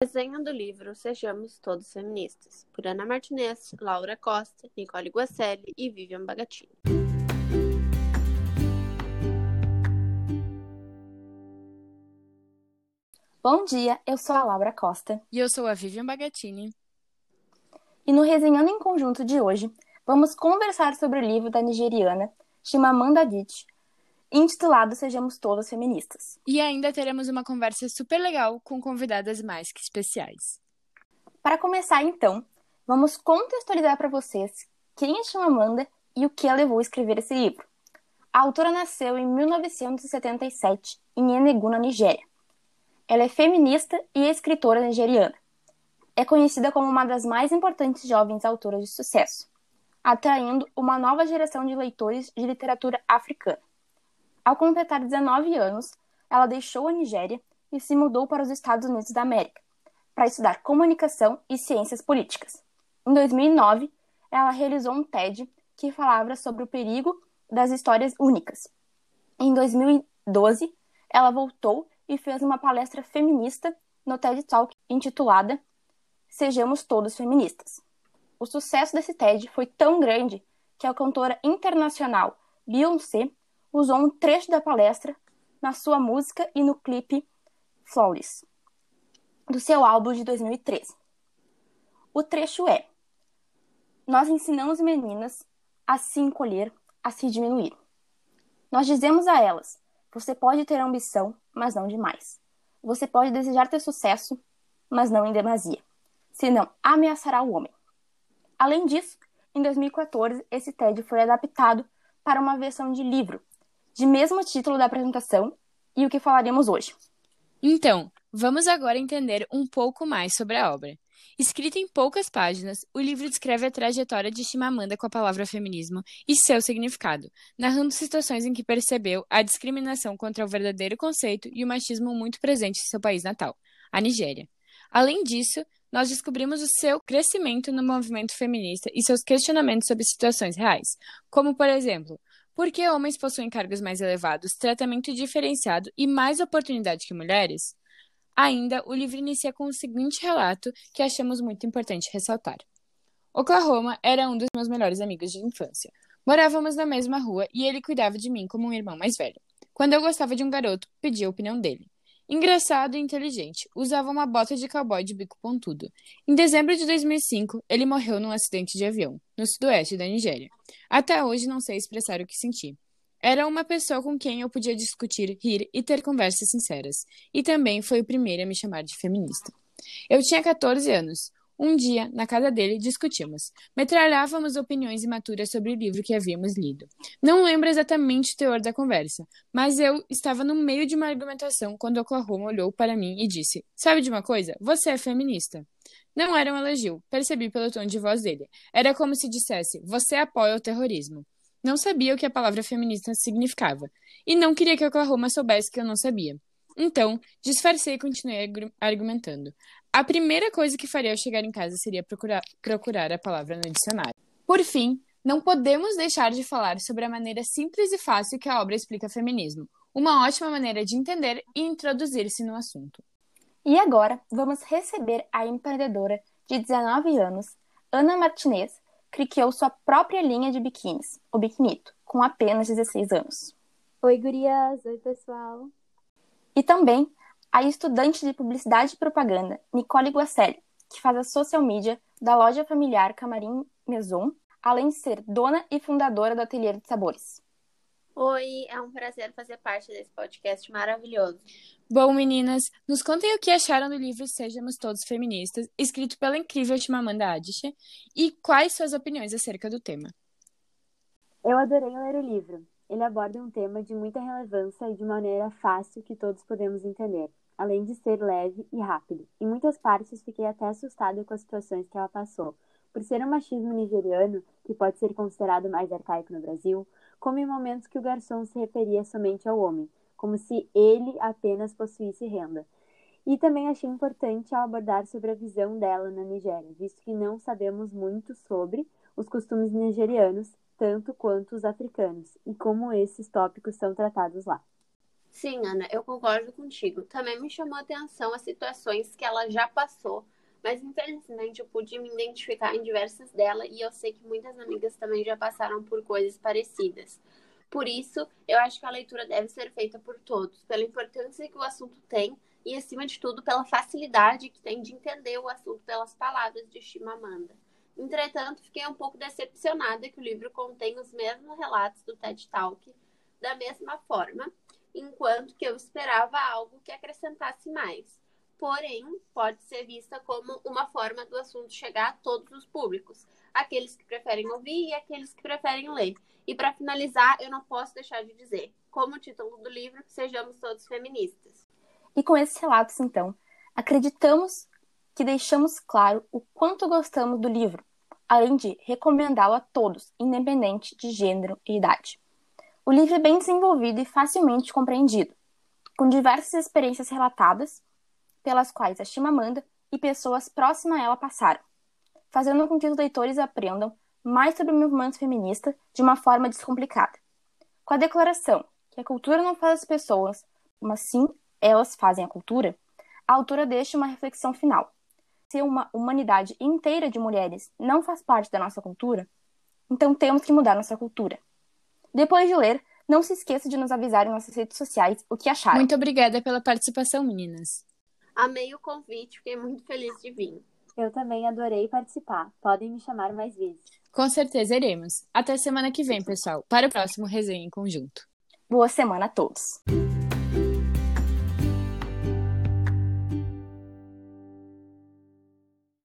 Resenha do livro Sejamos Todos Feministas, por Ana Martinez, Laura Costa, Nicole Guacelli e Vivian Bagatini. Bom dia, eu sou a Laura Costa. E eu sou a Vivian Bagatini. E no Resenhando em Conjunto de hoje, vamos conversar sobre o livro da nigeriana Chimamanda Adichie, intitulado Sejamos Todas Feministas. E ainda teremos uma conversa super legal com convidadas mais que especiais. Para começar, então, vamos contextualizar para vocês quem é Chimamanda e o que a levou a escrever esse livro. A autora nasceu em 1977 em Enugu, na Nigéria. Ela é feminista e escritora nigeriana. É conhecida como uma das mais importantes jovens autoras de sucesso, atraindo uma nova geração de leitores de literatura africana. Ao completar 19 anos, ela deixou a Nigéria e se mudou para os Estados Unidos da América para estudar comunicação e ciências políticas. Em 2009, ela realizou um TED que falava sobre o perigo das histórias únicas. Em 2012, ela voltou e fez uma palestra feminista no TED Talk intitulada Sejamos Todos Feministas. O sucesso desse TED foi tão grande que a cantora internacional Beyoncé usou um trecho da palestra na sua música e no clipe Flawless, do seu álbum de 2013. O trecho é: Nós ensinamos meninas a se encolher, a se diminuir. Nós dizemos a elas: você pode ter ambição, mas não demais. Você pode desejar ter sucesso, mas não em demasia, senão ameaçará o homem. Além disso, em 2014, esse TED foi adaptado para uma versão de livro de mesmo título da apresentação e o que falaremos hoje. Então, vamos agora entender um pouco mais sobre a obra. Escrito em poucas páginas, o livro descreve a trajetória de Chimamanda com a palavra feminismo e seu significado, narrando situações em que percebeu a discriminação contra o verdadeiro conceito e o machismo muito presente em seu país natal, a Nigéria. Além disso, nós descobrimos o seu crescimento no movimento feminista e seus questionamentos sobre situações reais, como, por exemplo, porque homens possuem cargos mais elevados, tratamento diferenciado e mais oportunidade que mulheres? Ainda, o livro inicia com o seguinte relato que achamos muito importante ressaltar. Oklahoma era um dos meus melhores amigos de infância. Morávamos na mesma rua e ele cuidava de mim como um irmão mais velho. Quando eu gostava de um garoto, pedia a opinião dele. Engraçado e inteligente, usava uma bota de cowboy de bico pontudo. Em dezembro de 2005, ele morreu num acidente de avião, no sudoeste da Nigéria. Até hoje não sei expressar o que senti. Era uma pessoa com quem eu podia discutir, rir e ter conversas sinceras. E também foi o primeiro a me chamar de feminista. Eu tinha 14 anos. Um dia, na casa dele, discutimos. Metralhávamos opiniões imaturas sobre o livro que havíamos lido. Não lembro exatamente o teor da conversa, mas eu estava no meio de uma argumentação quando Oklahoma olhou para mim e disse: Sabe de uma coisa? Você é feminista. Não era um elogio, percebi pelo tom de voz dele. Era como se dissesse: Você apoia o terrorismo. Não sabia o que a palavra feminista significava, e não queria que Oklahoma soubesse que eu não sabia. Então, disfarcei e continuei argumentando. A primeira coisa que faria ao chegar em casa seria procurar, procurar a palavra no dicionário. Por fim, não podemos deixar de falar sobre a maneira simples e fácil que a obra explica feminismo, uma ótima maneira de entender e introduzir-se no assunto. E agora, vamos receber a empreendedora de 19 anos, Ana Martinez, que criou sua própria linha de biquínis, o Biquinito, com apenas 16 anos. Oi, gurias! Oi, pessoal! E também a estudante de Publicidade e Propaganda, Nicole Guacelli, que faz a social media da loja familiar Camarim Maison, além de ser dona e fundadora do Ateliê de Sabores. Oi, é um prazer fazer parte desse podcast maravilhoso. Bom, meninas, nos contem o que acharam do livro Sejamos Todos Feministas, escrito pela incrível Chimamanda Adichie, e quais suas opiniões acerca do tema. Eu adorei ler o livro. Ele aborda um tema de muita relevância e de maneira fácil que todos podemos entender, além de ser leve e rápido. Em muitas partes fiquei até assustada com as situações que ela passou, por ser um machismo nigeriano, que pode ser considerado mais arcaico no Brasil, como em momentos que o garçom se referia somente ao homem, como se ele apenas possuísse renda. E também achei importante ao abordar sobre a visão dela na Nigéria, visto que não sabemos muito sobre os costumes nigerianos tanto quanto os africanos, e como esses tópicos são tratados lá. Sim, Ana, eu concordo contigo. Também me chamou a atenção as situações que ela já passou, mas infelizmente eu pude me identificar em diversas delas e eu sei que muitas amigas também já passaram por coisas parecidas. Por isso, eu acho que a leitura deve ser feita por todos, pela importância que o assunto tem e, acima de tudo, pela facilidade que tem de entender o assunto pelas palavras de Chimamanda. Entretanto, fiquei um pouco decepcionada que o livro contém os mesmos relatos do TED Talk da mesma forma, enquanto que eu esperava algo que acrescentasse mais. Porém, pode ser vista como uma forma do assunto chegar a todos os públicos, aqueles que preferem ouvir e aqueles que preferem ler. E para finalizar, eu não posso deixar de dizer, como título do livro, sejamos todos feministas. E com esses relatos, então, acreditamos que deixamos claro o quanto gostamos do livro, além de recomendá-lo a todos, independente de gênero e idade. O livro é bem desenvolvido e facilmente compreendido, com diversas experiências relatadas, pelas quais a Chimamanda e pessoas próximas a ela passaram, fazendo com que os leitores aprendam mais sobre o movimento feminista de uma forma descomplicada. Com a declaração que a cultura não faz as pessoas, mas sim elas fazem a cultura, a autora deixa uma reflexão final. Se uma humanidade inteira de mulheres não faz parte da nossa cultura, então temos que mudar nossa cultura. Depois de ler, não se esqueça de nos avisar em nossas redes sociais o que acharam. Muito obrigada pela participação, meninas. Amei o convite, fiquei muito feliz de vir. Eu também adorei participar. Podem me chamar mais vezes. Com certeza iremos. Até semana que vem, pessoal, para o próximo Resenha em Conjunto. Boa semana a todos.